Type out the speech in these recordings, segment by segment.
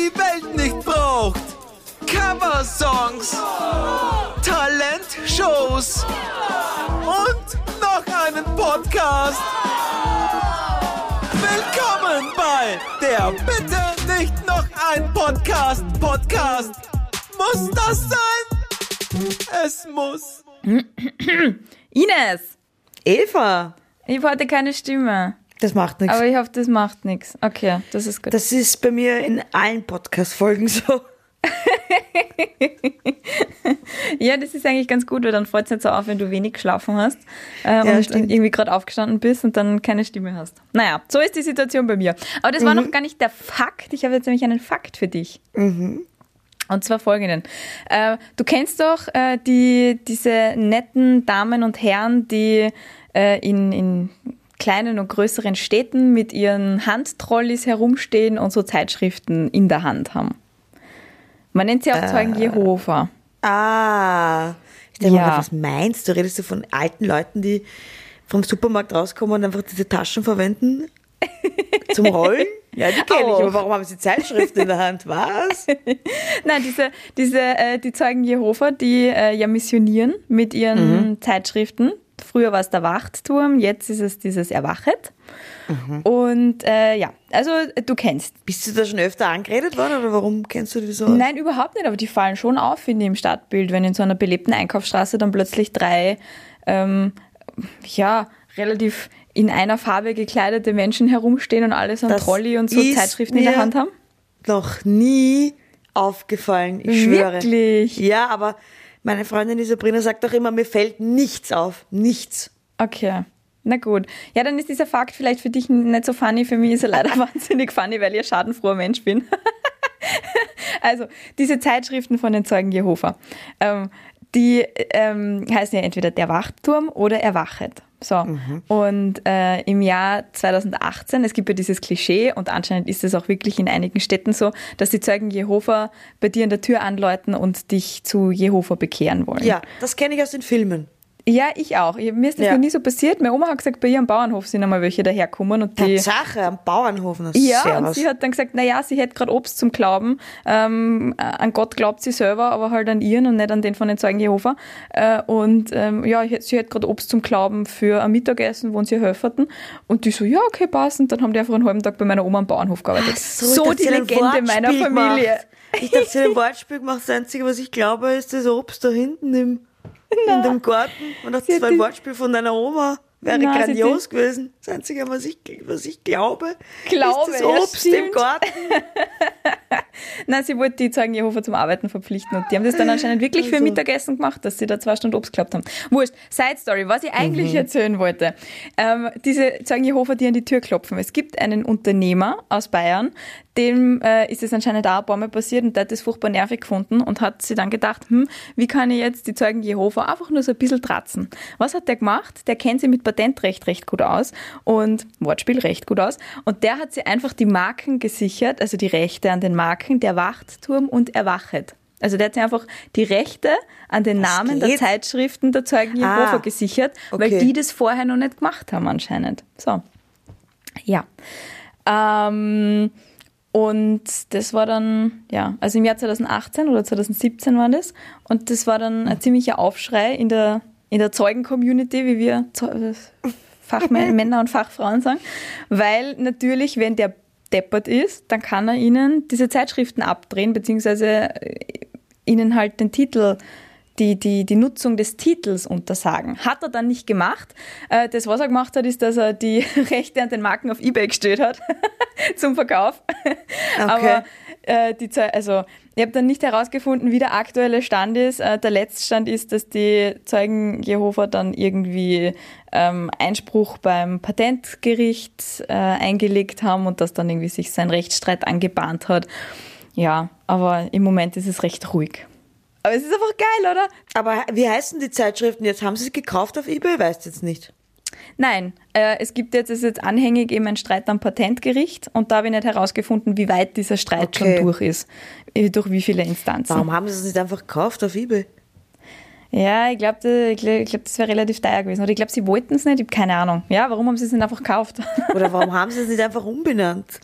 die Welt nicht braucht. Coversongs, Talentshows und noch einen Podcast. Willkommen bei der Bitte nicht noch ein Podcast Podcast. Muss das sein? Es muss. Ines, Eva, ich habe heute keine Stimme. Das macht nichts. Aber ich hoffe, das macht nichts. Okay, das ist gut. Das ist bei mir in allen Podcast-Folgen so. ja, das ist eigentlich ganz gut, weil dann fällt es nicht so auf, wenn du wenig geschlafen hast äh, Ja, und stimmt. irgendwie gerade aufgestanden bist und dann keine Stimme hast. Naja, so ist die Situation bei mir. Aber das war Mhm. noch gar nicht der Fakt. Ich habe jetzt nämlich einen Fakt für dich. Mhm. Und zwar folgenden. Äh, du kennst doch äh, die, diese netten Damen und Herren, die äh, in, in kleinen und größeren Städten mit ihren Handtrolleys herumstehen und so Zeitschriften in der Hand haben. Man nennt sie auch Zeugen Jehova. Ah. Ich denke Ja. mal, was meinst du? Redest du von alten Leuten, die vom Supermarkt rauskommen und einfach diese Taschen verwenden? Zum Rollen? Ja, die kenne ich. Aber warum haben sie Zeitschriften in der Hand? Was? Nein, diese, diese, äh, die Zeugen Jehova, die äh, ja missionieren mit ihren Zeitschriften. Früher war es der Wachtturm, jetzt ist es dieses Erwachet. Und äh, ja, also du kennst. Bist du da schon öfter angeredet worden oder warum kennst du die so? Nein, überhaupt nicht, aber die fallen schon auf, finde ich, im Stadtbild, wenn in so einer belebten Einkaufsstraße dann plötzlich drei, ähm, ja, relativ in einer Farbe gekleidete Menschen herumstehen und alle so ein Trolley und so Zeitschriften in der Hand haben. Noch nie aufgefallen, ich schwöre. Wirklich? Ja, aber meine Freundin die Sabrina sagt doch immer, mir fällt nichts auf. Nichts. Okay. Na gut. Ja, dann ist dieser Fakt vielleicht für dich nicht so funny. Für mich ist er leider wahnsinnig funny, weil ich ein schadenfroher Mensch bin. also, diese Zeitschriften von den Zeugen Jehova, ähm, die ähm, heißen ja entweder Der Wachturm oder Erwachet. So. Und äh, im Jahr 2018, es gibt ja dieses Klischee und anscheinend ist es auch wirklich in einigen Städten so, dass die Zeugen Jehova bei dir an der Tür anläuten und dich zu Jehova bekehren wollen. Ja, das kenne ich aus den Filmen. Ja, ich auch. Mir ist das Ja. noch nie so passiert. Meine Oma hat gesagt, bei ihr am Bauernhof sind einmal welche daherkommen und die. Tatsache, am Bauernhof. Na, Ja, servus. und sie hat dann gesagt, naja, sie hätte gerade Obst zum Glauben. Ähm, äh, an Gott glaubt sie selber, aber halt an ihren und nicht an den von den Zeugen Jehova. Äh, und ähm, ja, sie hätte gerade Obst zum Glauben für ein Mittagessen, wo sie ihr helferten. Und die so, ja, okay, passt. Und dann haben die einfach einen halben Tag bei meiner Oma am Bauernhof gearbeitet. Ach so dachte, die Legende meiner Familie. Gemacht. Ich dachte, sie ein Wortspiel gemacht. Das Einzige, was ich glaube, ist das Obst da hinten im, in dem Garten. Und das zwei Wortspiel von deiner Oma. Wäre hat grandios gewesen. Das Einzige, was ich, was ich glaube, Glaube, ist das ja, Obst im stimmt. Garten. Nein, sie wollte die Zeugen Jehova zum Arbeiten verpflichten und die haben das dann anscheinend wirklich für Also. Mittagessen gemacht, dass sie da zwei Stunden Obst gehabt haben. Wurscht. Side Story, was ich eigentlich erzählen wollte. Ähm, diese Zeugen Jehova, die an die Tür klopfen. Es gibt einen Unternehmer aus Bayern, dem äh, ist es anscheinend auch ein paar Mal passiert und der hat das furchtbar nervig gefunden und hat sich dann gedacht, hm, wie kann ich jetzt die Zeugen Jehova einfach nur so ein bisschen tratzen? Was hat der gemacht? Der kennt sich mit Patentrecht recht gut aus und Wortspiel recht gut aus und der hat sich einfach die Marken gesichert, also die Rechte an den Marken, der Wachtturm und Erwachet. Also der hat sich einfach die Rechte an den Namen der geht? Zeitschriften der Zeugen Jehova Ah, gesichert, weil okay. die das vorher noch nicht gemacht haben anscheinend. So. Ja. Ähm, und das war dann, ja, also im Jahr 2018 oder 2017 war das. Und das war dann ein ziemlicher Aufschrei in der, in der Zeugen-Community, wie wir Fachmänner und Fachfrauen sagen. Weil natürlich, wenn der deppert ist, dann kann er ihnen diese Zeitschriften abdrehen, beziehungsweise äh, ihnen halt den Titel die, die, die Nutzung des Titels untersagen. Hat er dann nicht gemacht. Äh, Das, was er gemacht hat, ist, dass er die Rechte an den Marken auf Ebay gestellt hat zum Verkauf. Aber äh, die also ich habe dann nicht herausgefunden, wie der aktuelle Stand ist. Äh, der Letztstand ist, dass die Zeugen Jehova dann irgendwie ähm, Einspruch beim Patentgericht äh, eingelegt haben und dass dann irgendwie sich sein Rechtsstreit angebahnt hat. Ja, aber im Moment ist es recht ruhig. Aber es ist einfach geil, oder? Aber wie heißen die Zeitschriften jetzt? Haben sie sie gekauft auf Ebay? Weißt jetzt nicht. Nein, äh, es gibt jetzt, ist jetzt anhängig eben ein Streit am Patentgericht und da habe ich nicht herausgefunden, wie weit dieser Streit Okay. schon durch ist. Äh, Durch wie viele Instanzen. Warum haben sie es nicht einfach gekauft auf Ebay? Ja, ich glaube, ich glaub, das wäre relativ teuer gewesen. Oder ich glaube, sie wollten es nicht, ich habe keine Ahnung. Ja, warum haben sie es nicht einfach gekauft? Oder warum haben sie es nicht einfach umbenannt?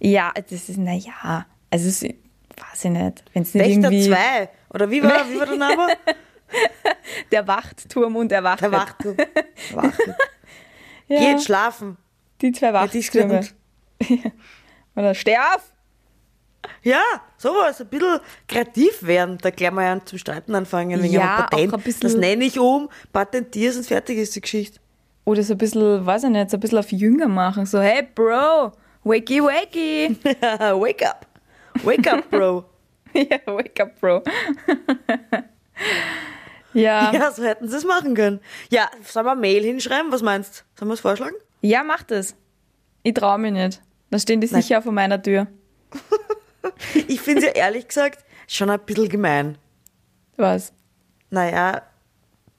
ja, das ist, naja, Also, es, weiß ich nicht. Wenn es nicht Wächter irgendwie 2. Oder wie war, wie war der Name? der Wachtturm und der Wacht. Der Wachturm. Wachturm. ja, Geht schlafen. die zwei. Wachtürme. Oder steh auf! Ja, sowas, ein bisschen kreativ werden. Da gleich mal an zum Streiten anfangen wegen Ja, einem Patent. auch ein bisschen- das nenne ich um, patentierst und fertig ist die Geschichte. Oder so ein bisschen, weiß ich nicht, so ein bisschen auf Jünger machen. So, hey Bro, wakey wakey. Wake up. Wake up, Bro. ja, wake up, Bro. Ja. ja. ja, so hätten sie es machen können. Ja, sollen wir Mail hinschreiben? Was meinst du? Sollen wir es vorschlagen? mach das. Ich traue mich nicht. Da stehen die sicher vor meiner Tür. Ich finde es ja ehrlich gesagt schon ein bisschen gemein. Was? Naja,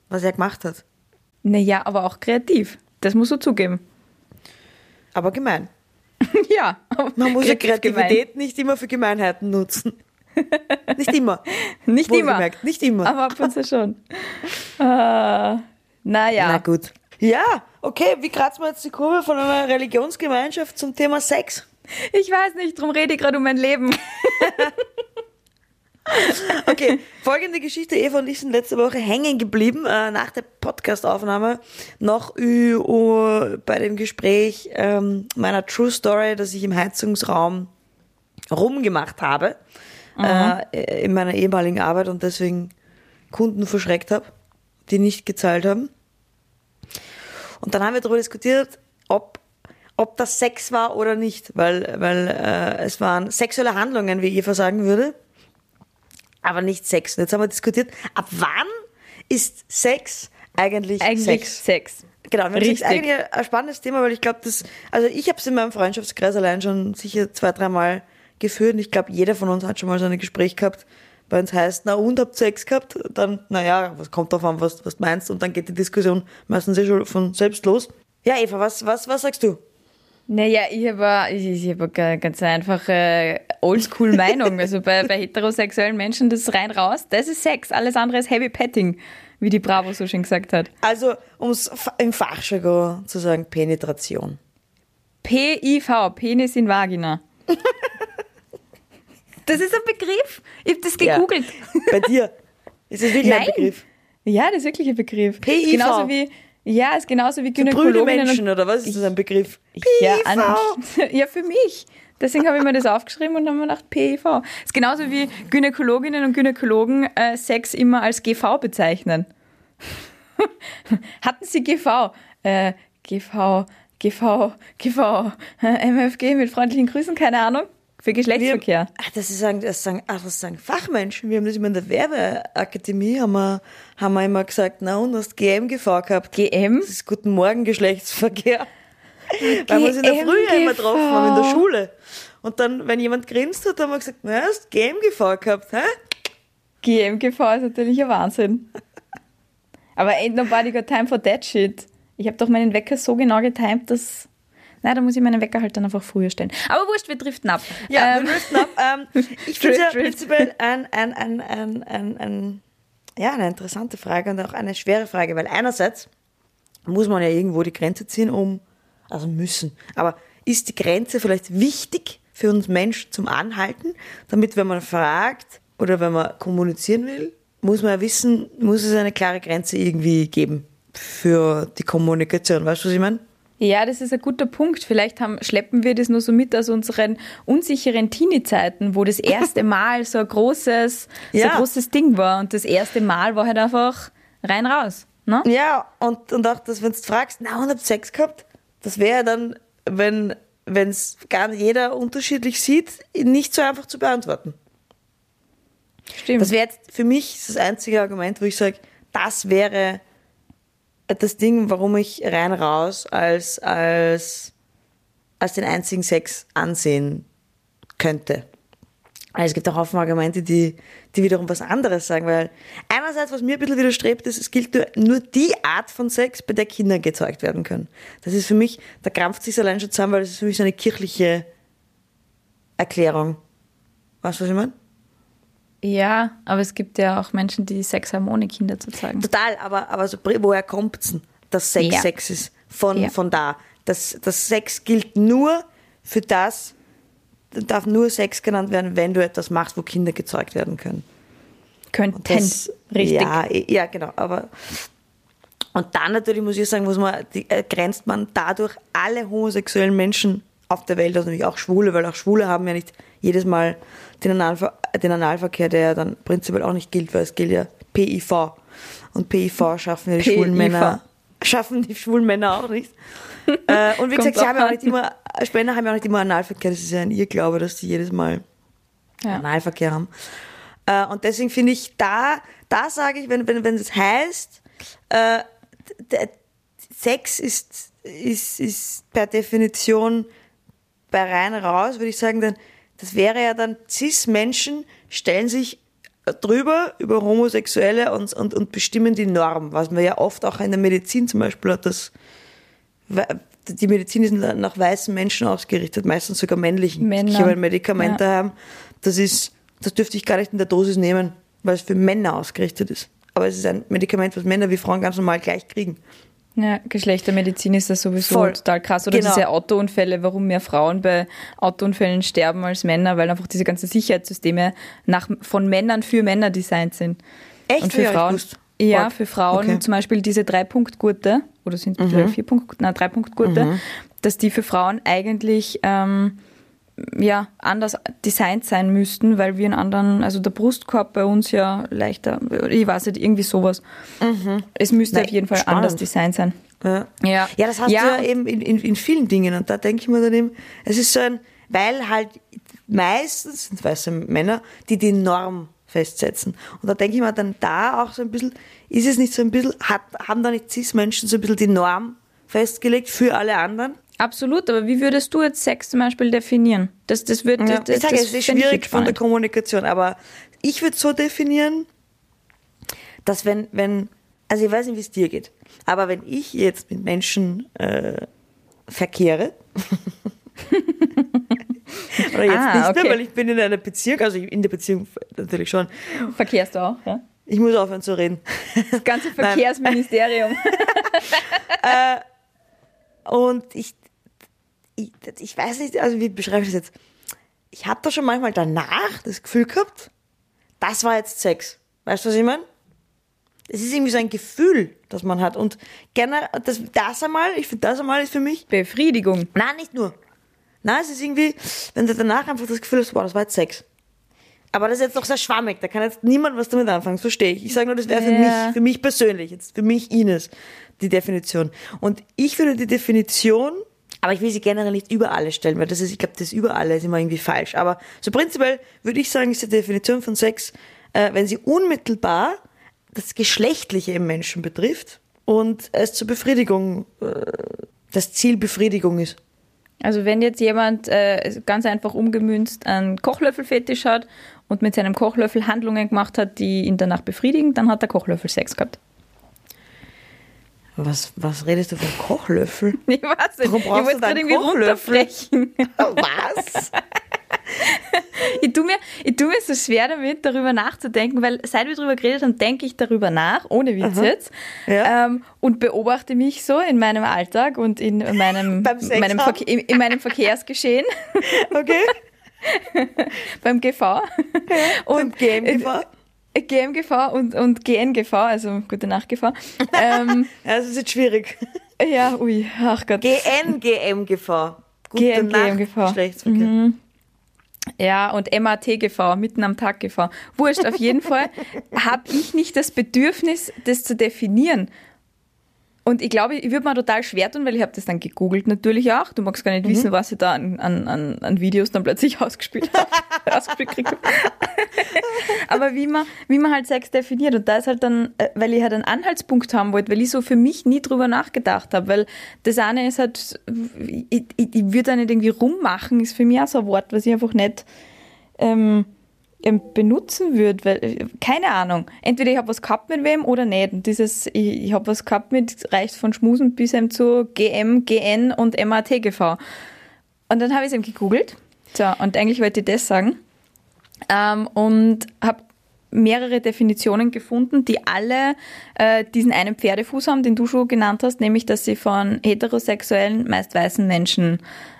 was er gemacht hat. Naja, aber auch kreativ. Das musst du zugeben. Aber gemein. ja. Man muss ja kreativ Kreativität nicht immer für Gemeinheiten nutzen. Nicht immer. Nicht immer. Nicht immer. Aber ab und zu schon. äh, naja. Na gut. Ja, okay, wie kratzen wir jetzt die Kurve von einer Religionsgemeinschaft zum Thema Sex? Ich weiß nicht, drum rede ich gerade um mein Leben. Okay, folgende Geschichte. Eva und ich sind letzte Woche hängen geblieben, äh, nach der Podcastaufnahme, noch bei dem Gespräch ähm, meiner True Story, dass ich im Heizungsraum rumgemacht habe, äh, in meiner ehemaligen Arbeit und deswegen Kunden verschreckt habe, die nicht gezahlt haben. Und dann haben wir darüber diskutiert, ob, ob das Sex war oder nicht, weil, weil äh, es waren sexuelle Handlungen, wie Eva sagen würde aber nicht Sex. Und jetzt haben wir diskutiert, ab wann ist Sex eigentlich, Eigentlich Sex? Sex. Genau, das ist eigentlich ein- ein spannendes Thema, weil ich glaube, das, also ich habe es in meinem Freundschaftskreis allein schon sicher zwei, dreimal geführt und ich glaube, jeder von uns hat schon mal so ein Gespräch gehabt, bei uns heißt, na und, habt Sex gehabt? Dann, naja, was kommt drauf an, was, was du meinst und dann geht die Diskussion meistens eh schon von selbst los. Ja, Eva, was, was, was sagst du? Naja, ich habe ich, ich hab eine ga- ganz einfache Oldschool-Meinung. Also bei, bei heterosexuellen Menschen, das rein raus, das ist Sex. Alles andere ist Heavy Petting, wie die Bravo so schön gesagt hat. Also, um es im Fachjargon zu sagen, Penetration. PIV, Penis in Vagina. Das ist ein Begriff. Ich habe das Ja. gegoogelt. Bei dir. Ist das wirklich ein Nein. Begriff? Ja, das ist wirklich ein Begriff. PIV. Genauso wie, ja, ist genauso wie Brüde Gynäkologinnen Menschen und oder was ist das ein Begriff? Ja, PIV. an, ja, für mich. Deswegen habe ich mir das aufgeschrieben und dann habe mir gedacht, PIV. Ist genauso wie Gynäkologinnen und Gynäkologen äh, Sex immer als GV bezeichnen. Hatten sie GV? Äh, GV, GV, GV, äh, MFG mit freundlichen Grüßen, keine Ahnung. Für Wir, Geschlechtsverkehr. ach, das, ist, sagen- das, sagen, ach, das sagen Fachmenschen. Wir haben das immer in der Werbeakademie, haben wir, haben wir immer gesagt, na und, hast GMGV gehabt. GM? Das ist Guten Morgen Geschlechtsverkehr. Weil wir uns in der Früh immer getroffen haben, in der Schule. Und dann, wenn jemand grinst hat, haben wir gesagt, na, hast GMGV gehabt, hä? GMGV ist natürlich ein Wahnsinn. Aber ain't nobody got time for that shit. Ich habe doch meinen Wecker so genau getimt, dass. Nein, da muss ich meinen Wecker halt dann einfach früher stellen. Aber wurscht, wir driften ab. Ja, Ähm, wir driften ab. Ähm, ich finde ja prinzipiell ein, ein, ein, ein, ein, ein, ja, eine interessante Frage und auch eine schwere Frage, weil einerseits muss man ja irgendwo die Grenze ziehen, um, also müssen, aber ist die Grenze vielleicht wichtig für uns Menschen zum Anhalten, damit wenn man fragt oder wenn man kommunizieren will, muss man ja wissen, muss es eine klare Grenze irgendwie geben für die Kommunikation. Weißt du, was ich meine? Ja, das ist ein guter Punkt. Vielleicht haben, schleppen wir das nur so mit aus unseren unsicheren Teenie-Zeiten, wo das erste Mal so ein großes, so Ja. ein großes Ding war. Und das erste Mal war halt einfach rein raus. Ne? Ja, und, und auch, dass wenn du fragst, na, und habt Sex gehabt? Das wäre dann, wenn es gar nicht jeder unterschiedlich sieht, nicht so einfach zu beantworten. Stimmt. Das wäre jetzt für mich das einzige Argument, wo ich sage, das wäre das Ding, warum ich rein raus als, als, als den einzigen Sex ansehen könnte. Es gibt auch Haufen Argumente, die, die wiederum was anderes sagen, weil einerseits, was mir ein bisschen widerstrebt, ist, es gilt nur, nur die Art von Sex, bei der Kinder gezeugt werden können. Das ist für mich, da krampft sich allein schon zusammen, weil das ist für mich so eine kirchliche Erklärung. Weißt du, was ich meine? Ja, aber es gibt ja auch Menschen, die Sex haben, ohne Kinder zu zeigen. Total, aber, aber so, woher kommt's denn, dass Sex Ja. Sex ist? Von, Ja. von da. Das, das Sex gilt nur für das, darf nur Sex genannt werden, wenn du etwas machst, wo Kinder gezeugt werden können. Könnten. Das, Richtig. Ja, ja, genau. Aber und dann natürlich muss ich sagen, muss man, die, äh, grenzt man dadurch alle homosexuellen Menschen auf der Welt, also natürlich auch Schwule, weil auch Schwule haben ja nicht jedes Mal den, Analver den Analverkehr, der ja dann prinzipiell auch nicht gilt, weil es gilt ja PIV. Und PIV schaffen ja die PIV. schwulen Männer, schaffen die schwulen Männer auch nicht. äh, und wie gesagt, sie haben ja auch nicht immer, Spender haben ja auch nicht immer Analverkehr, das ist ja ein Irrglaube, dass sie jedes Mal Ja. Analverkehr haben. Äh, und deswegen finde ich, da, da sage ich, wenn, wenn, wenn es heißt, äh, Sex ist, ist, ist per Definition bei rein raus, würde ich sagen, dann, das wäre ja dann, Cis-Menschen stellen sich drüber über Homosexuelle und, und, und bestimmen die Norm, was man ja oft auch in der Medizin zum Beispiel hat, dass die Medizin ist nach weißen Menschen ausgerichtet, meistens sogar männlichen. Männer. Ich habe ein Medikament Ja. daheim, das ist, das dürfte ich gar nicht in der Dosis nehmen, weil es für Männer ausgerichtet ist. Aber es ist ein Medikament, was Männer wie Frauen ganz normal gleich kriegen. Ja, Geschlechtermedizin ist das sowieso Voll. total krass. Oder Genau. diese Autounfälle, warum mehr Frauen bei Autounfällen sterben als Männer, weil einfach diese ganzen Sicherheitssysteme nach, von Männern für Männer designt sind. Echt? Und für nicht Frauen, ja, für Frauen Okay. Mhm. zum Beispiel diese Drei-Punkt-Gurte, oder sind es mittlerweile vier Punkt, nein, Drei-Punkt-Gurte, dass die für Frauen eigentlich ähm, ja, anders designt sein müssten, weil wir einen anderen, also der Brustkorb bei uns ja leichter, ich weiß nicht, irgendwie sowas. Es müsste Nein, auf jeden Fall spannend. anders designt sein. Ja. Ja. Ja, das hast Ja, du ja eben in, in, in vielen Dingen. Und da denke ich mir dann eben, es ist so ein, weil halt meistens sind weiße Männer, die die Norm festsetzen. Und da denke ich mir dann da auch so ein bisschen, ist es nicht so ein bisschen, hat, haben da nicht Cis-Menschen so ein bisschen die Norm festgelegt für alle anderen? Absolut, aber wie würdest du jetzt Sex zum Beispiel definieren? Das, das wird, Ja. das, ich sage, das es ist schwierig von der. Kommunikation, aber ich würde so definieren, dass wenn, wenn, also ich weiß nicht, wie es dir geht, aber wenn ich jetzt mit Menschen äh, verkehre, oder jetzt Ah, nicht okay. mehr, weil ich bin in einer Beziehung, also in der Beziehung natürlich schon, Verkehrst du auch, ja? ich muss aufhören zu reden. Das ganze. Verkehrsministerium. Und ich, ich, ich weiß nicht, also wie beschreibe ich das jetzt? Ich habe da schon manchmal danach das Gefühl gehabt, das war jetzt Sex. Weißt du, was ich meine? Es ist irgendwie so ein Gefühl, das man hat. Und gerne, das, das einmal, ich finde, das einmal ist für mich, Befriedigung. nein, nicht nur. Nein, es ist irgendwie, wenn du danach einfach das Gefühl hast, wow, das war jetzt Sex. Aber das ist jetzt noch sehr schwammig, da kann jetzt niemand was damit anfangen, verstehe ich. Ich sage nur, das wäre für Ja. mich, für mich persönlich, jetzt für mich Ines, die Definition. Und ich würde die Definition, aber ich will sie generell nicht über alle stellen, weil das ist, ich glaube, das über alle ist immer irgendwie falsch. Aber so prinzipiell würde ich sagen, ist die Definition von Sex, äh, wenn sie unmittelbar das Geschlechtliche im Menschen betrifft und es zur Befriedigung, äh, das Ziel Befriedigung ist. Also wenn jetzt jemand äh, ganz einfach umgemünzt einen Kochlöffelfetisch hat und mit seinem Kochlöffel Handlungen gemacht hat, die ihn danach befriedigen, dann hat der Kochlöffel Sex gehabt. Was, was redest du von Kochlöffel? Ich weiß nicht, Warum ich brauchst wollte du irgendwie Kochlöffel? Was? Ich tue, mir, ich tue mir so schwer damit, darüber nachzudenken, weil seit wir darüber geredet haben, denke ich darüber nach, ohne Witz jetzt, Ja. ähm, und beobachte mich so in meinem Alltag und in meinem, Beim meinem? Verke in, in meinem Verkehrsgeschehen Okay. beim GV. Und GMGV? GMGV und, und GNGV, also gute Nacht GV. ähm, Ja, das ist jetzt schwierig. ja, ui, ach Gott. GNGMGV. Gute GN, Nacht, GMGV. Geschlechtsverkehr. Ja, und MATGV, mitten am Tag GV. Wurscht, auf jeden Fall habe ich nicht das Bedürfnis, das zu definieren. Und ich glaube, ich würde mir total schwer tun, weil ich habe das dann gegoogelt natürlich auch. Du magst gar nicht wissen, was ich da an, an, an, an Videos dann plötzlich ausgespielt habe. ausgespielt gekriegt hab. Aber wie man, wie man halt Sex definiert. Und da ist halt dann, äh, weil ich halt einen Anhaltspunkt haben wollte, weil ich so für mich nie drüber nachgedacht habe. Weil das eine ist halt, ich, ich, ich würde da nicht irgendwie rummachen, ist für mich auch so ein Wort, was ich einfach nicht ähm, ähm, benutzen würde, weil, äh, keine Ahnung. Entweder ich habe was gehabt mit wem oder nicht. Und dieses, ich, ich habe was gehabt mit, reicht von Schmusen bis eben zu GM, GN und MATGV. Und dann habe ich es eben gegoogelt. So, und eigentlich wollte ich das sagen. Ähm, und habe mehrere Definitionen gefunden, die alle äh, diesen einen Pferdefuß haben, den du schon genannt hast, nämlich dass sie von heterosexuellen, meist weißen Menschen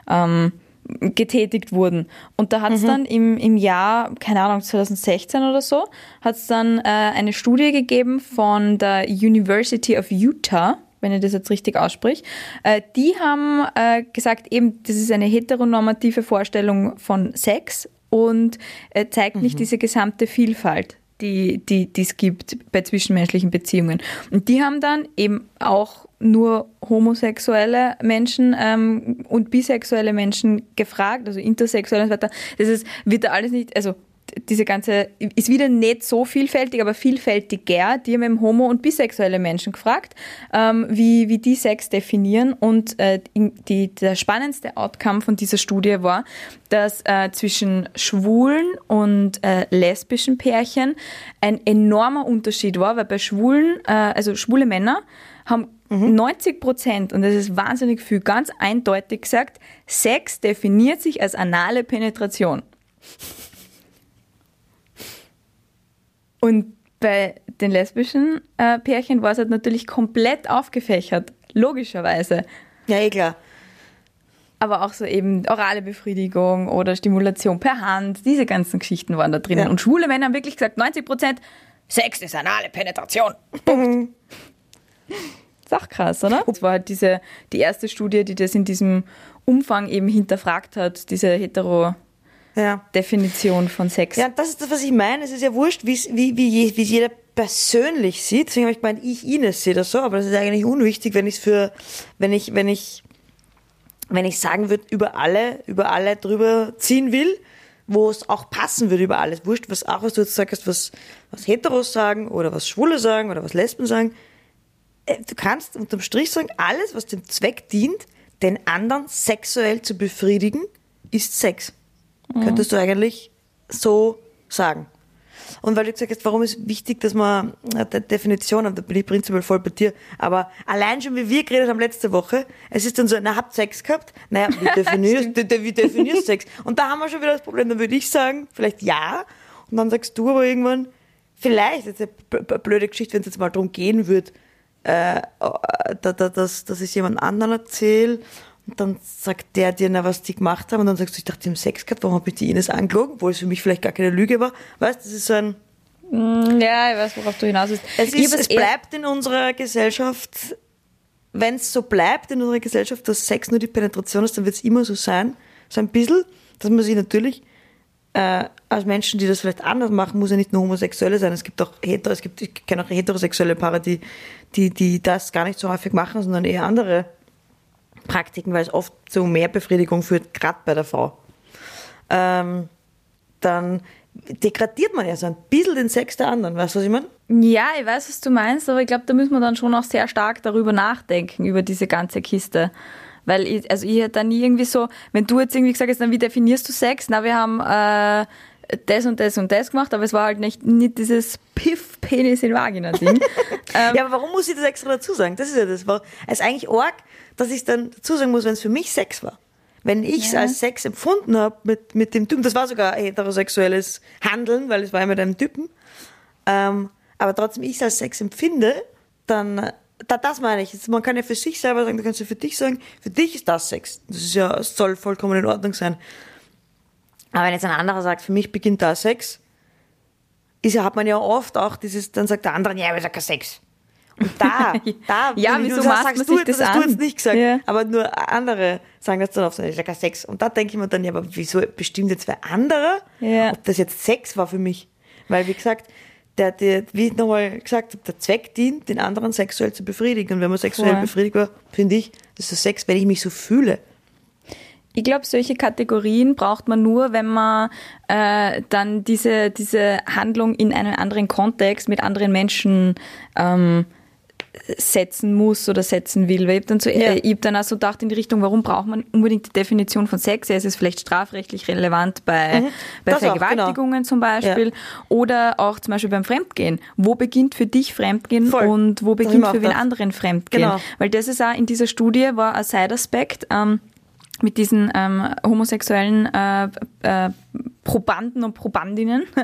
ähm, getätigt wurden. Und da hat es dann im, im Jahr, keine Ahnung, 2016 oder so, hat es dann äh, eine Studie gegeben von der University of Utah, wenn ich das jetzt richtig aussprich. Äh, die haben äh, gesagt, eben, das ist eine heteronormative Vorstellung von Sex und äh, zeigt nicht diese gesamte Vielfalt die, die, die es gibt bei zwischenmenschlichen Beziehungen. Und die haben dann eben auch nur homosexuelle Menschen ähm, und bisexuelle Menschen gefragt, also intersexuelle und so weiter. Das ist, wird da alles nicht, also diese ganze, ist wieder nicht so vielfältig, aber vielfältiger. Die haben eben homo- und bisexuelle Menschen gefragt, ähm, wie, wie die Sex definieren. Und äh, die, der spannendste Outcome von dieser Studie war, dass äh, zwischen schwulen und äh, lesbischen Pärchen ein enormer Unterschied war, weil bei schwulen, äh, also schwule Männer haben 90 Prozent, und das ist wahnsinnig viel, ganz eindeutig gesagt, Sex definiert sich als anale Penetration. Und bei den lesbischen äh, Pärchen war es halt natürlich komplett aufgefächert, logischerweise. Ja, eh klar. Aber auch so eben orale Befriedigung oder Stimulation per Hand, diese ganzen Geschichten waren da drinnen. Ja. Und schwule Männer haben wirklich gesagt, 90 Prozent, Sex ist anale Penetration. ist auch krass, oder? Das war halt diese, die erste Studie, die das in diesem Umfang eben hinterfragt hat, diese Hetero-Definition Ja. von Sex. Ja, das ist das, was ich meine. Es ist ja wurscht, wie, wie, wie es jeder persönlich sieht. Deswegen habe ich gemeint, ich Ines sehe das so, aber das ist eigentlich unwichtig, wenn ich für, wenn ich, wenn ich, wenn ich sagen würde, über alle, über alle drüber ziehen will, wo es auch passen würde über alles. Wurscht, was auch, was du jetzt sagst, was, was Heteros sagen oder was Schwule sagen oder was Lesben sagen. Äh, Du kannst unterm Strich sagen, alles, was dem Zweck dient, den anderen sexuell zu befriedigen, ist Sex. Könntest du eigentlich so sagen. Und weil du gesagt hast, warum ist wichtig, dass man äh, die Definition haben, da bin ich prinzipiell voll bei dir. Aber allein schon, wie wir geredet haben letzte Woche, es ist dann so, na, habt Sex gehabt? Naja, wie definierst, de, wie definierst Sex? Und da haben wir schon wieder das Problem, dann würde ich sagen, vielleicht ja. Und dann sagst du aber irgendwann, vielleicht, jetzt eine b- b- blöde Geschichte, wenn es jetzt mal darum gehen würde, äh, da, dass, dass ich jemand anderen erzähle und dann sagt der dir, na, was die gemacht haben und dann sagst du, ich dachte, die haben Sex gehabt, warum habe ich die Ines angelogen, obwohl es für mich vielleicht gar keine Lüge war. Weißt, das ist so ein, Ja, ich weiß, worauf du hinaus willst. es, ist, es bleibt in unserer Gesellschaft, wenn es so bleibt in unserer Gesellschaft, dass Sex nur die Penetration ist, dann wird es immer so sein, so ein bisschen, dass man sich natürlich äh, als Menschen, die das vielleicht anders machen, muss ja nicht nur Homosexuelle sein. Es gibt auch hetero, es gibt, ich kenne auch heterosexuelle Paare, die, die, die das gar nicht so häufig machen, sondern eher andere Praktiken, weil es oft zu mehr Befriedigung führt, gerade bei der Frau. Ähm, dann degradiert man ja so ein bisschen den Sex der anderen, weißt du, was ich meine? Ja, ich weiß, was du meinst, aber ich glaube, da müssen wir dann schon auch sehr stark darüber nachdenken, über diese ganze Kiste. Weil ich, also ich hätte da nie irgendwie so, wenn du jetzt irgendwie gesagt hast, na, wie definierst du Sex? Na, wir haben äh, das und das und das gemacht, aber es war halt nicht, nicht dieses Piff, Penis in Vagina-Ding. ähm, Ja, aber warum muss ich das extra dazu sagen? Das ist ja das. Es ist eigentlich arg, dass ich dann dazu sagen muss, wenn es für mich Sex war. Wenn ich es Ja. als Sex empfunden habe mit, mit dem Typen, das war sogar heterosexuelles Handeln, weil es war ja mit einem Typen, ähm, aber trotzdem ich es als Sex empfinde, dann, da, das meine ich. Man kann ja für sich selber sagen, du kannst ja für dich sagen, für dich ist das Sex. Das ist ja, es soll vollkommen in Ordnung sein. Aber wenn jetzt ein anderer sagt, für mich beginnt da Sex, ist hat man ja oft auch dieses, dann sagt der andere, ja, aber das ist ja kein Sex. Und da, da, Ja, ich- wieso du sagst man du, sich das hast du jetzt nicht gesagt, Ja. aber nur andere sagen das dann oft, das ist ja kein Sex. Und da denke ich mir dann, ja, aber wieso bestimmt jetzt wer andere, Ja. ob das jetzt Sex war für mich? Weil, wie gesagt, der, der, wie ich nochmal gesagt habe, der Zweck dient, den anderen sexuell zu befriedigen. Und wenn man sexuell Voll. befriedigt war, finde ich, das ist Sex, wenn ich mich so fühle. Ich glaube, solche Kategorien braucht man nur, wenn man äh, dann diese, diese Handlung in einen anderen Kontext mit anderen Menschen ähm, setzen muss oder setzen will. Weil ich habe dann, so, Ja. äh, ich hab dann auch so gedacht in die Richtung, warum braucht man unbedingt die Definition von Sex? Ja, es ist vielleicht strafrechtlich relevant bei, bei Mhm. Das auch, genau. Vergewaltigungen zum Beispiel oder auch zum Beispiel beim Fremdgehen. Wo beginnt für dich Fremdgehen Voll. und wo beginnt für wen anderen Fremdgehen? Genau. Weil das ist auch in dieser Studie war ein Side-Aspekt, ähm, mit diesen ähm, homosexuellen äh, äh, Probanden und Probandinnen.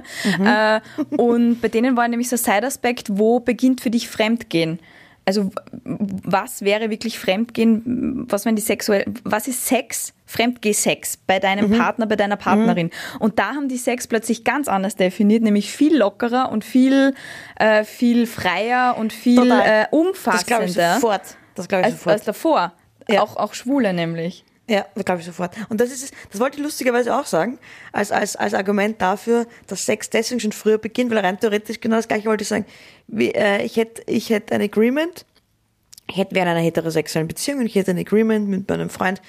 Äh, und bei denen war nämlich so ein Side-Aspekt, wo beginnt für dich Fremdgehen? Also was wäre wirklich Fremdgehen? Was, wenn die sexuell, was ist Sex Fremdgeh-Sex bei deinem Partner, bei deiner Partnerin. Und da haben die Sex plötzlich ganz anders definiert, nämlich viel lockerer und viel, äh, viel freier und viel Total. äh, Das glaube ich umfassender sofort. Das glaube ich als, sofort. als davor. Ja. Auch, auch Schwule nämlich. Ja, glaube ich sofort. Und das ist es, das wollte ich lustigerweise auch sagen, als, als, als Argument dafür, dass Sex deswegen schon früher beginnt, weil rein theoretisch genau das gleiche wollte ich sagen. Wie, äh, ich hätte ich hätte ein Agreement, ich hätte während einer heterosexuellen Beziehung und ich hätte ein Agreement mit meinem Freund,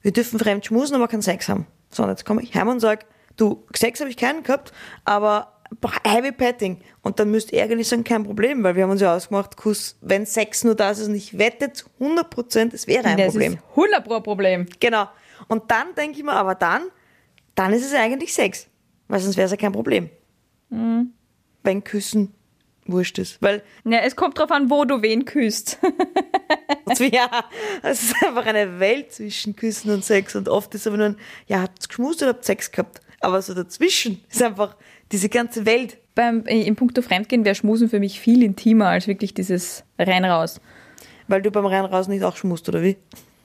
wir dürfen fremd schmusen, aber keinen Sex haben. So, und jetzt komme ich heim und sage, du, Sex habe ich keinen gehabt, aber boah, Heavy Petting. Und dann müsst ihr eigentlich sagen, kein Problem, weil wir haben uns ja ausgemacht, Kuss, wenn Sex nur das ist und ich wette zu 100 Prozent, es wäre ein das Problem. ist 100 pro Problem. Genau. Und dann denke ich mir, aber dann, dann ist es eigentlich Sex. Weil sonst wäre es ja kein Problem. Wenn Küssen wurscht ist. Weil, Ja, es kommt drauf an, wo du wen küsst. ja, es ist einfach eine Welt zwischen Küssen und Sex. Und oft ist aber nur ein, ja, habt geschmust oder habt Sex gehabt? Aber so dazwischen ist einfach diese ganze Welt. Beim, Im Punkto Fremdgehen wäre Schmusen für mich viel intimer als wirklich dieses rein-raus. Weil du beim Rein raus nicht auch schmust, oder wie?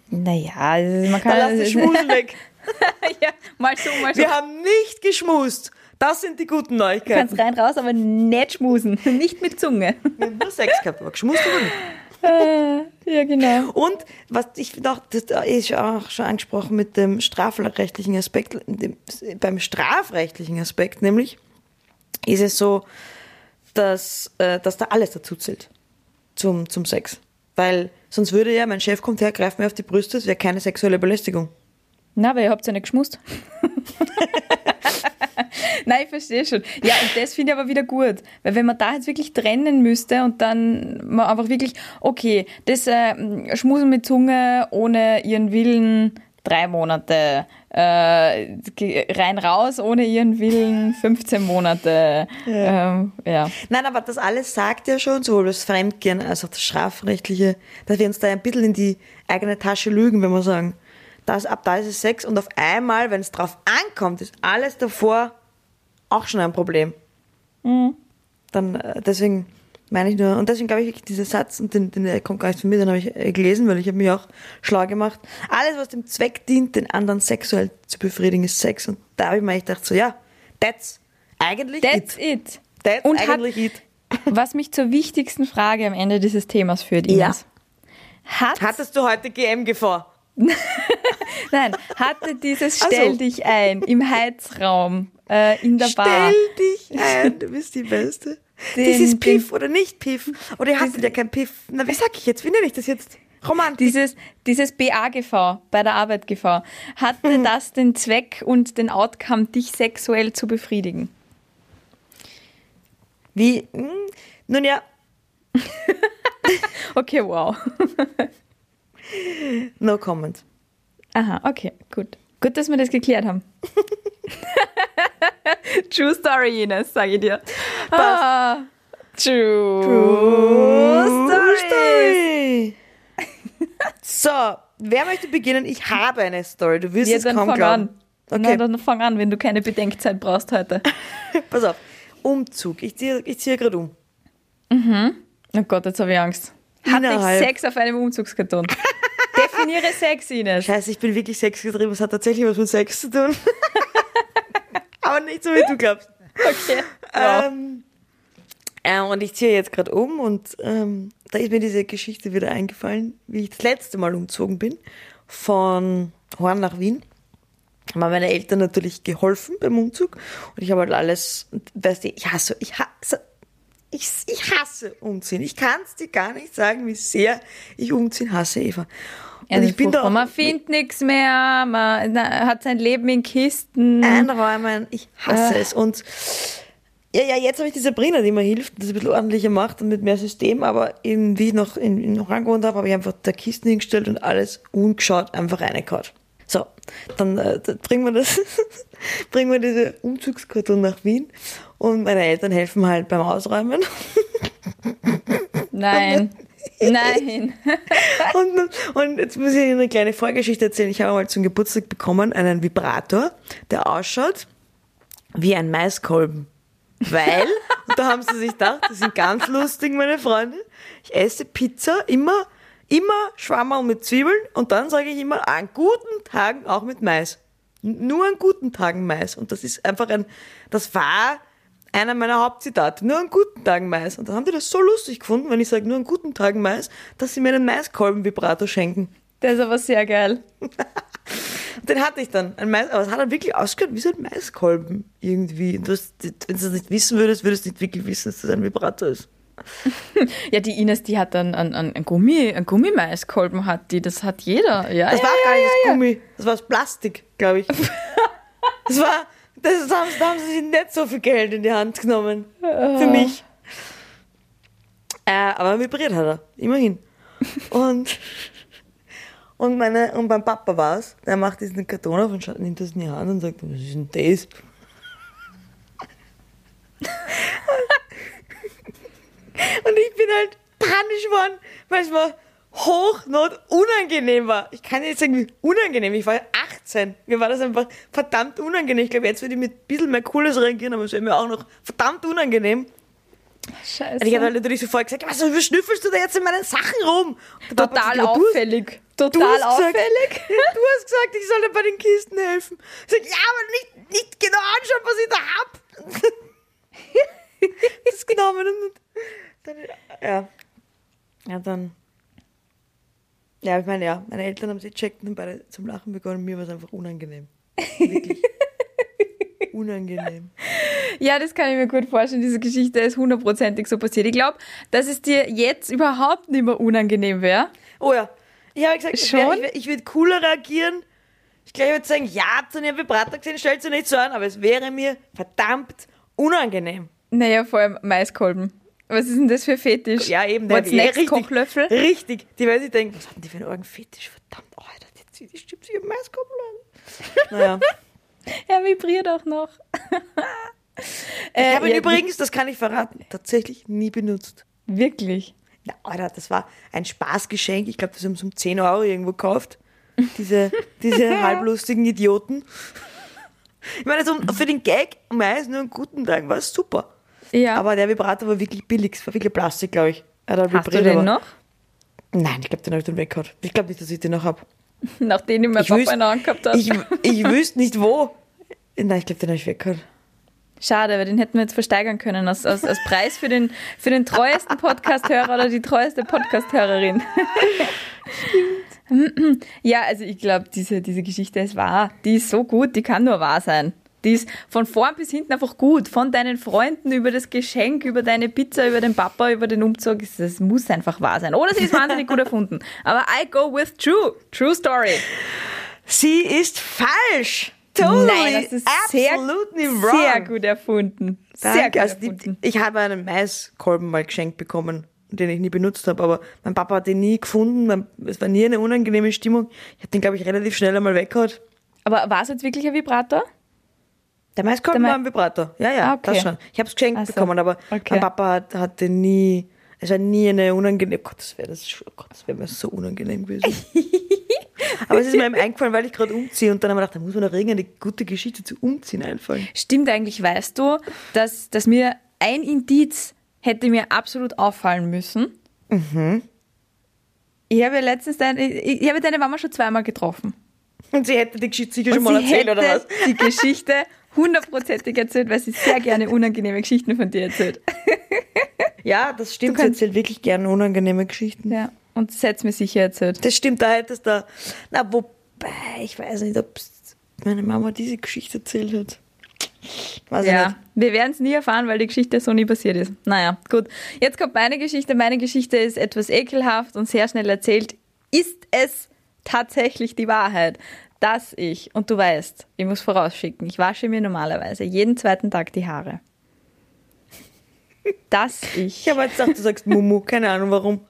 Naja, also man kann. Dann lass das Schmusen weg. ja, mal so, mal so. Wir haben nicht geschmust. Das sind die guten Du Neuigkeiten. kannst rein raus, aber nicht schmusen. Nicht mit Zunge. Wir haben nur Sex gehabt, aber geschmust aber nicht. ja, genau. Und was ich noch, das ist auch schon angesprochen mit dem strafrechtlichen Aspekt, dem, beim strafrechtlichen Aspekt nämlich, ist es so, dass, äh, dass da alles dazu zählt zum, zum Sex. Weil sonst würde ja, mein Chef kommt her, greift mir auf die Brüste, es wäre keine sexuelle Belästigung. Na, aber ihr habt ja nicht geschmust. Nein, ich verstehe schon. Ja, und das finde ich aber wieder gut. Weil wenn man da jetzt wirklich trennen müsste und dann man einfach wirklich, okay, das äh, Schmusen mit Zunge ohne ihren Willen drei Monate, äh, rein raus ohne ihren Willen 15 Monate. Ja. Ähm, ja. Nein, aber das alles sagt ja schon, sowohl das Fremdgehen als auch das Strafrechtliche, dass wir uns da ein bisschen in die eigene Tasche lügen, wenn wir sagen, das, ab da ist es Sex und auf einmal, wenn es drauf ankommt, ist alles davor auch schon ein Problem. Dann, äh, deswegen meine ich nur, und deswegen glaube ich wirklich, dieser Satz, und den, den der kommt gar nicht von mir, den habe ich äh, gelesen, weil ich habe mich auch schlau gemacht. Alles, was dem Zweck dient, den anderen sexuell zu befriedigen, ist Sex. Und da habe ich mir echt gedacht, so, ja, that's eigentlich That's it. it. That's Und eigentlich it. Was mich zur wichtigsten Frage am Ende dieses Themas führt, Ja. Ines. Hat Hattest du heute GM-Gefahr? Nein, hatte dieses. Stell dich ein im Heizraum äh, in der Bar. Stell dich ein, du bist die Beste. Den- Dieses Piff oder nicht Piff. Oder ihr hattet ja kein Piff. Na, wie sag ich jetzt? Wie nenne ich das jetzt? Romantik. Dieses, dieses BA-GV bei der Arbeit GV, hatte das den Zweck und den Outcome, dich sexuell zu befriedigen? Wie? Hm, nun ja, Okay, wow. no comment. Aha, okay, gut. Gut, dass wir das geklärt haben. True Story, Ines, sage ich dir. Ah, true. Story. so, wer möchte beginnen? Ich habe eine Story. Du wirst Ja, es dann kaum fang glauben. an. Okay. Na, dann fang an, wenn du keine Bedenkzeit brauchst heute. Pass auf. Umzug. Ich ziehe ich ziehe gerade um. Oh Gott, jetzt habe ich Angst. Hatte Innerhalb- ich Sex auf einem Umzugskarton? Definiere Sex, Ines. Scheiße, ich bin wirklich sexgetrieben. Es hat tatsächlich was mit Sex zu tun. Aber nicht so, wie du glaubst. Okay. Ähm, äh, und ich ziehe jetzt gerade um und ähm, da ist mir diese Geschichte wieder eingefallen, wie ich das letzte Mal umzogen bin, von Horn nach Wien. Haben mir meine Eltern natürlich geholfen beim Umzug und ich habe halt alles, weißt du, ich hasse, ich hasse, ich, ich hasse umziehen. Ich kann es dir gar nicht sagen, wie sehr ich umziehen hasse, Eva. Und Also ich bin furchtbar. man findet nichts mehr, man hat sein Leben in Kisten. einräumen. Ich hasse Äh. es. Und ja, ja, jetzt habe ich die Sabrina, die mir hilft, das ein bisschen ordentlicher macht und mit mehr System. Aber eben, wie ich noch in, in Oran gewohnt habe, habe ich einfach da Kisten hingestellt und alles ungeschaut einfach reingehauen. So, dann, äh, dann bringen wir das, bringen wir diese Umzugskarton nach Wien und meine Eltern helfen halt beim Ausräumen. Nein. Nein. Und, und jetzt muss ich Ihnen eine kleine Vorgeschichte erzählen. Ich habe mal zum Geburtstag bekommen einen Vibrator, der ausschaut wie ein Maiskolben. Weil, und da haben sie sich gedacht, das sind ganz lustig, meine Freunde, ich esse Pizza immer Immer Schwammerl mit Zwiebeln und dann sage ich immer an guten Tagen auch mit Mais. Nur an guten Tagen Mais. Und das ist einfach ein, das war einer meiner Hauptzitate. Nur an guten Tagen Mais. Und dann haben die das so lustig gefunden, wenn ich sage nur an guten Tagen Mais, dass sie mir einen Maiskolben-Vibrator schenken. Der ist aber sehr geil. Den hatte ich dann. Ein Mais, aber es hat dann wirklich ausgehört wie so ein Maiskolben irgendwie. Und Du hast, wenn du das nicht wissen würdest, würdest du nicht wirklich wissen, dass das ein Vibrator ist. Ja, die Ines, die hat dann einen, einen, einen Gummi, einen Gummimaiskolben hat die, das hat jeder. Ja, Das ja, war ja, gar nicht ja, das. Gummi. Das war das Plastik, glaube ich. das war, das haben, da haben sie sich nicht so viel Geld in die Hand genommen. Für mich. Äh, aber vibriert hat er. Immerhin. Und, und, meine, und beim Papa war es, der macht diesen Karton auf und schaut, nimmt das in die Hand und sagt, was ist denn das? Und ich bin halt panisch geworden, weil es mir hochnot unangenehm war. Ich kann jetzt sagen, wie unangenehm. Ich war 18. Mir war das einfach verdammt unangenehm. Ich glaube, jetzt würde ich mit ein bisschen mehr Cooles reagieren, aber es wäre mir auch noch verdammt unangenehm. Scheiße. Und ich habe halt natürlich sofort gesagt, was schnüffelst du da jetzt in meinen Sachen rum? Total gesagt, du hast- auffällig. Du Total hast gesagt, auffällig. Du hast gesagt, ich soll dir bei den Kisten helfen. Ich sag, ja, aber nicht, nicht genau anschauen, was ich da hab. das genommen und dann, ja. Ja, dann. Ja, ich meine, ja, meine Eltern haben sie gecheckt und beide zum Lachen begonnen. Mir war es einfach unangenehm. Wirklich. unangenehm. Ja, das kann ich mir gut vorstellen. Diese Geschichte ist hundertprozentig so passiert. Ich glaube, dass es dir jetzt überhaupt nicht mehr unangenehm wäre. Oh ja. Ich habe gesagt, ich, Schon? wär- ich, wär- ich würde cooler reagieren. Ich glaube, ich würde sagen, ja, ihr einen Vibrator gesehen, stellt sie nicht so an, aber es wäre mir verdammt unangenehm. Naja, vor allem Maiskolben. Was ist denn das für Fetisch? Ja, eben, der What's next? richtig, Kochlöffel? Richtig. Die werden sich denken, was haben die für einen Orgenfetisch? Verdammt, oh, Alter, die zieht die stimmt sich im Maiskoppel an. Naja. Er vibriert auch noch. Äh, Ich habe ihn ja, übrigens, das kann ich verraten, tatsächlich nie benutzt. Wirklich. Na, Alter, das war ein Spaßgeschenk. Ich glaube, das haben sie um 10 Euro irgendwo gekauft. Diese, diese halblustigen Idioten. Ich meine, so für den Gag, Mais nur einen guten Tag war es super. Ja. Aber der Vibrator war wirklich billig. War wirklich Plastik, glaube ich. Er hat Hast du den aber- noch? Nein, ich glaube, den habe ich dann weggehauen. Ich glaube nicht, dass ich den noch habe. Nachdem ich mein Ich Papa wüs- in der Hand gehabt hat. Ich, ich wüsste nicht wo. Nein, ich glaube, den habe ich weggehauen. Schade, weil den hätten wir jetzt versteigern können als, als, als Preis für den, für den treuesten Podcast-Hörer oder die treueste Podcast-Hörerin. ja, also ich glaube, diese, diese Geschichte ist wahr. Die ist so gut, die kann nur wahr sein. Die ist von vorn bis hinten einfach gut. Von deinen Freunden über das Geschenk, über deine Pizza, über den Papa, über den Umzug. Das muss einfach wahr sein. Oder sie ist wahnsinnig gut erfunden. Aber I go with true. True story. Sie ist falsch. Totally. Nein, das ist sehr, absolutely wrong. sehr gut erfunden. Sehr Danke. gut Also die, erfunden. ich habe einen Maiskolben mal geschenkt bekommen, den ich nie benutzt habe, aber mein Papa hat den nie gefunden. Es war nie eine unangenehme Stimmung. Ich habe den, glaube ich, relativ schnell einmal weggehauen. Aber war es jetzt wirklich ein Vibrator? Der Maiskolben Der Ma- war ein Vibrator. Ja, ja, Ah, okay. das schon. Ich habe es geschenkt Ach so. bekommen, aber Okay. mein Papa hat, hat den nie, es war nie eine unangenehme, Gott, das wäre oh Gott, das wäre mir so unangenehm gewesen. aber es ist mir eben eingefallen, weil ich gerade umziehe und dann haben wir gedacht, da muss mir noch irgendeine gute Geschichte zu Umziehen einfallen. Stimmt eigentlich, weißt du, dass, dass mir ein Indiz hätte mir absolut auffallen müssen. Ich habe ja letztens deine, ich, ich habe deine Mama schon zweimal getroffen. Und sie hätte die Geschichte sicher schon mal erzählt, oder was? die Geschichte hundertprozentig erzählt, weil sie sehr gerne unangenehme Geschichten von dir erzählt. Ja, das stimmt. Du Sie erzählt wirklich gerne unangenehme Geschichten. Ja. Und das hätte mir sicher erzählt. Das stimmt, da hättest du. Na, wobei, ich weiß nicht, ob meine Mama diese Geschichte erzählt hat. Weiß Ja, nicht. wir werden es nie erfahren, weil die Geschichte so nie passiert ist. Naja, gut. Jetzt kommt meine Geschichte. Meine Geschichte ist etwas ekelhaft und sehr schnell erzählt. Ist es tatsächlich die Wahrheit, dass ich, und du weißt, ich muss vorausschicken, ich wasche mir normalerweise jeden zweiten Tag die Haare. Dass ich. Ich habe jetzt gedacht, du sagst Mumu, keine Ahnung warum.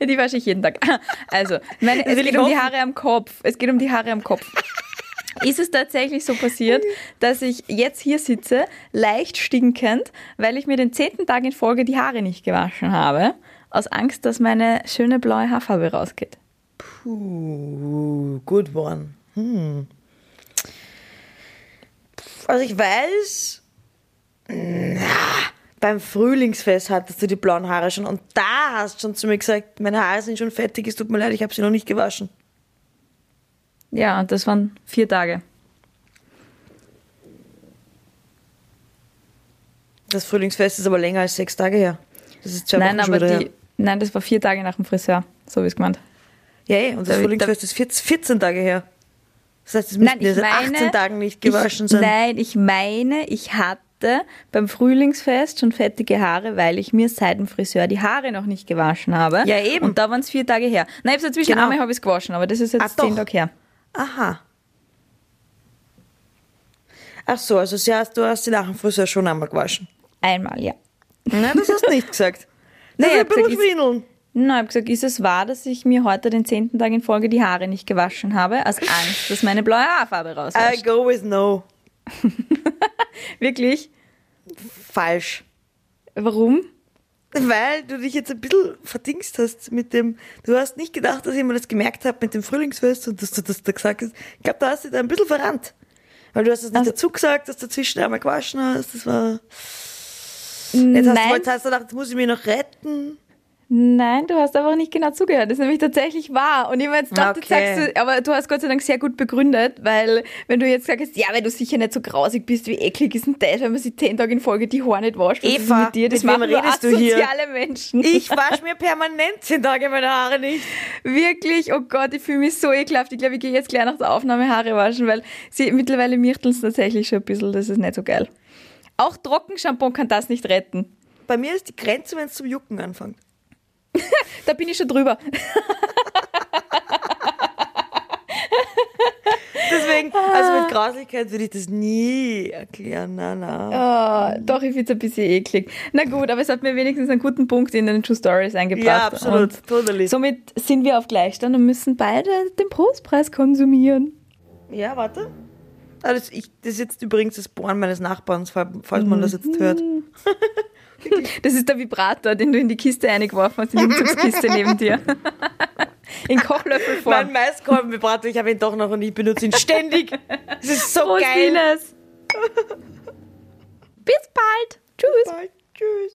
Ja, die wasche ich jeden Tag. Also, meine, es geht um die. Haare am Kopf. Es geht um die Haare am Kopf. Ist es tatsächlich so passiert, dass ich jetzt hier sitze, leicht stinkend, weil ich mir den zehnten Tag in Folge die Haare nicht gewaschen habe, aus Angst, dass meine schöne blaue Haarfarbe rausgeht? Puh, good one. Hm. Also ich weiß, na, beim Frühlingsfest hattest du die blauen Haare schon und da hast du schon zu mir gesagt, meine Haare sind schon fettig, es tut mir leid, ich habe sie noch nicht gewaschen. Ja, und das waren vier Tage. Das Frühlingsfest ist aber länger als sechs Tage her. Das ist zwei Nein, Wochen schon aber die, her. nein, das war vier Tage nach dem Friseur, so wie es gemeint. Ja, eh, und das Da- Frühlingsfest ist 14, 14 Tage her. Das heißt, es müssten ja seit 18 Tagen nicht gewaschen ich, sein. Nein, ich meine, ich hatte beim Frühlingsfest schon fettige Haare, weil ich mir seit dem Friseur die Haare noch nicht gewaschen habe. Ja, eben. Und da waren es vier Tage her. Nein, ich habe dazwischen Genau. einmal habe ich es gewaschen, aber das ist jetzt Ah, zehn. Tage her. Aha. Ach so, also sie hast, du hast die nach dem Friseur schon einmal gewaschen. Einmal, ja. Nein, das hast du nicht gesagt. Nee, ich ich hab bin gesagt, schwindeln. Nein, ich habe gesagt, ist es wahr, dass ich mir heute den zehnten Tag in Folge die Haare nicht gewaschen habe, aus Angst, dass meine blaue Haarfarbe I rausrutscht? go with no. Wirklich? Falsch. Warum? Weil du dich jetzt ein bisschen verdingst hast mit dem, du hast nicht gedacht, dass ich mir das gemerkt habe mit dem Frühlingsfest und dass du das da gesagt hast. Ich glaube, da hast du dich da ein bisschen verrannt. Weil du hast es nicht Also- dazu gesagt, dass du dazwischen einmal gewaschen hast. Das war. Jetzt hast, du, Nein, jetzt hast du gedacht, jetzt muss ich mich noch retten. Nein, du hast einfach nicht genau zugehört. Das ist nämlich tatsächlich wahr. Und ich habe jetzt gedacht, Okay. sagst du, aber du hast Gott sei Dank sehr gut begründet, weil wenn du jetzt sagst, ja, weil du sicher nicht so grausig bist, wie eklig ist denn das, wenn man sich zehn Tage in Folge die Haare nicht wascht? Was ist Eva, mit dir? Das mit machen nur redest du hier? Menschen. Ich wasche mir permanent zehn Tage meine Haare nicht. Wirklich, oh Gott, ich fühle mich so ekelhaft. Ich glaube, ich gehe jetzt gleich nach der Aufnahme Haare waschen, weil sie mittlerweile mirteln es tatsächlich schon ein bisschen. Das ist nicht so geil. Auch Trockenshampoo kann das nicht retten. Bei mir ist die Grenze, wenn es zum Jucken anfängt. Da bin ich schon drüber. Deswegen, also mit Grauslichkeit würde ich das nie erklären. Na, na. Ah, doch, ich finde es ein bisschen eklig. Na gut, aber es hat mir wenigstens einen guten Punkt in den True Stories eingebracht. Ja, absolut. Und Totally. somit sind wir auf Gleichstand und müssen beide den Prostpreis konsumieren. Ja, warte. Ah, das, ich, das ist jetzt übrigens das Bohren meines Nachbarns, falls falls man das jetzt hört. Das ist der Vibrator, den du in die Kiste eingeworfen hast, in die Umzugskiste neben dir. In Kochlöffelform. Mein Maiskolbenvibrator, ich habe ihn doch noch und ich benutze ihn ständig. Das ist so Prost, geil. Ines. Bis bald. Tschüss. Bye. Tschüss.